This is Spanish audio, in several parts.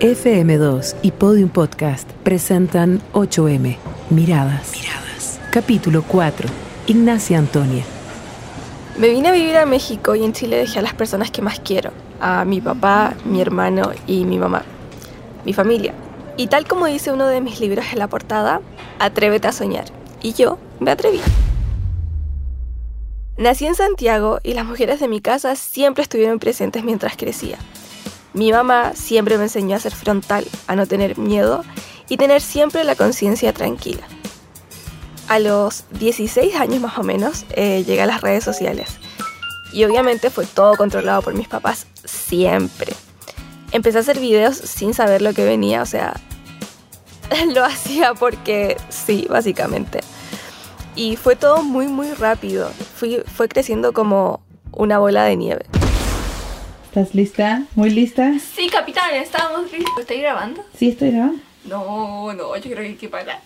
FM2 y Podium Podcast presentan 8M, Miradas. Miradas. Capítulo 4. Ignacia Antonia. Me vine a vivir a México y en Chile dejé a las personas que más quiero, a mi papá, mi hermano y mi mamá, mi familia. Y tal como dice uno de mis libros en la portada, atrévete a soñar. Y yo me atreví. Nací en Santiago y las mujeres de mi casa siempre estuvieron presentes mientras crecía. Mi mamá siempre me enseñó a ser frontal, a no tener miedo y tener siempre la conciencia tranquila. A los 16 años más o menos eh, llegué a las redes sociales y obviamente fue todo controlado por mis papás siempre. Empecé a hacer videos sin saber lo que venía, o sea, lo hacía porque sí, básicamente. Y fue todo muy, muy rápido. Fui, fue creciendo como una bola de nieve. ¿Estás lista? ¿Muy lista? Sí, capitán, estamos listos. ¿Estáis grabando? Sí, estoy grabando. No, no, yo creo que hay que parar.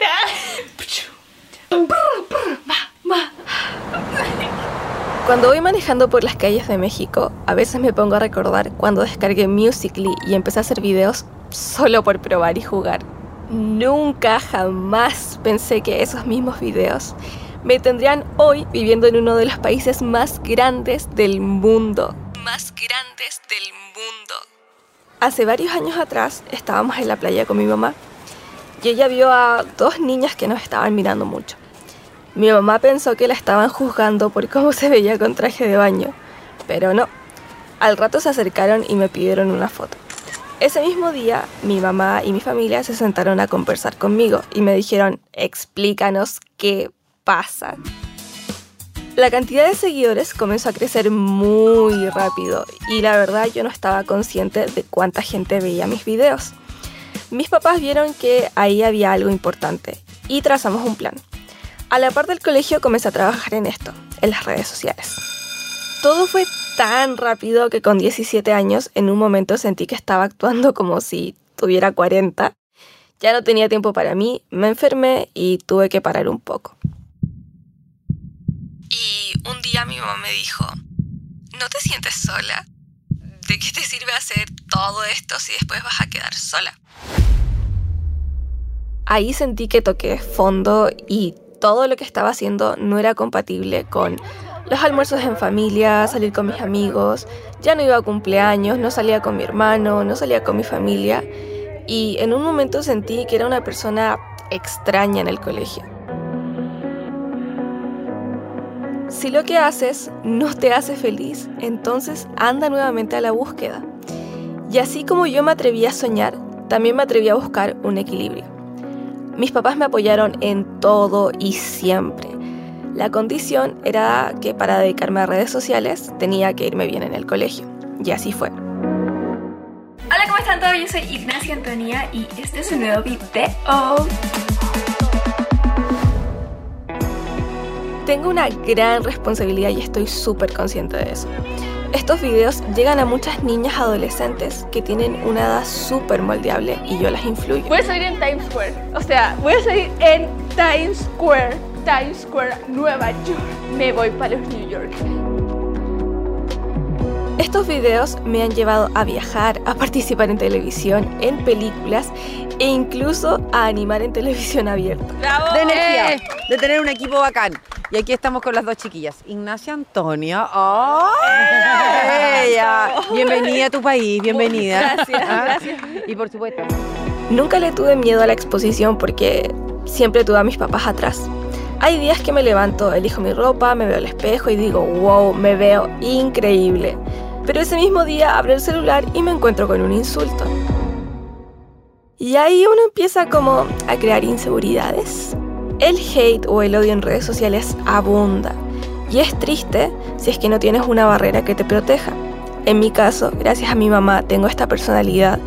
Cuando voy manejando por las calles de México, a veces me pongo a recordar cuando descargué Musically y empecé a hacer videos solo por probar y jugar. Nunca jamás pensé que esos mismos videos me tendrían hoy viviendo en uno de los países más grandes del mundo más grandes del mundo. Hace varios años atrás estábamos en la playa con mi mamá y ella vio a dos niñas que nos estaban mirando mucho. Mi mamá pensó que la estaban juzgando por cómo se veía con traje de baño, pero no. Al rato se acercaron y me pidieron una foto. Ese mismo día, mi mamá y mi familia se sentaron a conversar conmigo y me dijeron, explícanos qué pasa. La cantidad de seguidores comenzó a crecer muy rápido y la verdad yo no estaba consciente de cuánta gente veía mis videos. Mis papás vieron que ahí había algo importante y trazamos un plan. A la par del colegio comencé a trabajar en esto, en las redes sociales. Todo fue tan rápido que con 17 años en un momento sentí que estaba actuando como si tuviera 40. Ya no tenía tiempo para mí, me enfermé y tuve que parar un poco. Y un día mi mamá me dijo, ¿no te sientes sola? ¿De qué te sirve hacer todo esto si después vas a quedar sola? Ahí sentí que toqué fondo y todo lo que estaba haciendo no era compatible con los almuerzos en familia, salir con mis amigos, ya no iba a cumpleaños, no salía con mi hermano, no salía con mi familia y en un momento sentí que era una persona extraña en el colegio. Si lo que haces no te hace feliz, entonces anda nuevamente a la búsqueda. Y así como yo me atreví a soñar, también me atreví a buscar un equilibrio. Mis papás me apoyaron en todo y siempre. La condición era que para dedicarme a redes sociales tenía que irme bien en el colegio. Y así fue. Hola, ¿cómo están todos? Yo soy Ignacia Antonia y este es un nuevo video. Tengo una gran responsabilidad y estoy súper consciente de eso. Estos videos llegan a muchas niñas adolescentes que tienen una edad súper moldeable y yo las influyo. Voy a salir en Times Square. O sea, voy a salir en Times Square. Times Square, Nueva York. Me voy para los New York. Estos videos me han llevado a viajar, a participar en televisión, en películas e incluso a animar en televisión abierta. ¡Bravo! De energía, de tener un equipo bacán. Y aquí estamos con las dos chiquillas. Ignacia Antonia. ¡Oh! ¡Ella! Bienvenida a tu país, bienvenida. Gracias, ¿Ah? gracias. Y por supuesto. Nunca le tuve miedo a la exposición porque siempre tuve a mis papás atrás. Hay días que me levanto, elijo mi ropa, me veo al espejo y digo, wow, me veo increíble. Pero ese mismo día abro el celular y me encuentro con un insulto. Y ahí uno empieza como a crear inseguridades. El hate o el odio en redes sociales abunda. Y es triste si es que no tienes una barrera que te proteja. En mi caso, gracias a mi mamá, tengo esta personalidad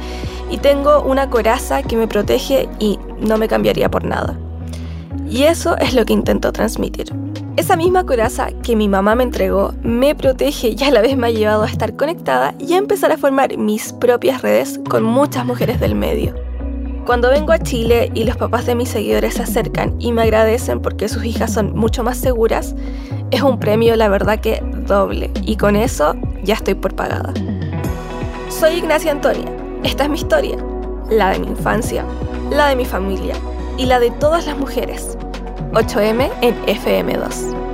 y tengo una coraza que me protege y no me cambiaría por nada. Y eso es lo que intento transmitir. Esa misma coraza que mi mamá me entregó me protege y a la vez me ha llevado a estar conectada y a empezar a formar mis propias redes con muchas mujeres del medio. Cuando vengo a Chile y los papás de mis seguidores se acercan y me agradecen porque sus hijas son mucho más seguras, es un premio la verdad que doble y con eso ya estoy por pagada. Soy Ignacia Antonia, esta es mi historia la de mi infancia, la de mi familia y la de todas las mujeres. 8M en FM2.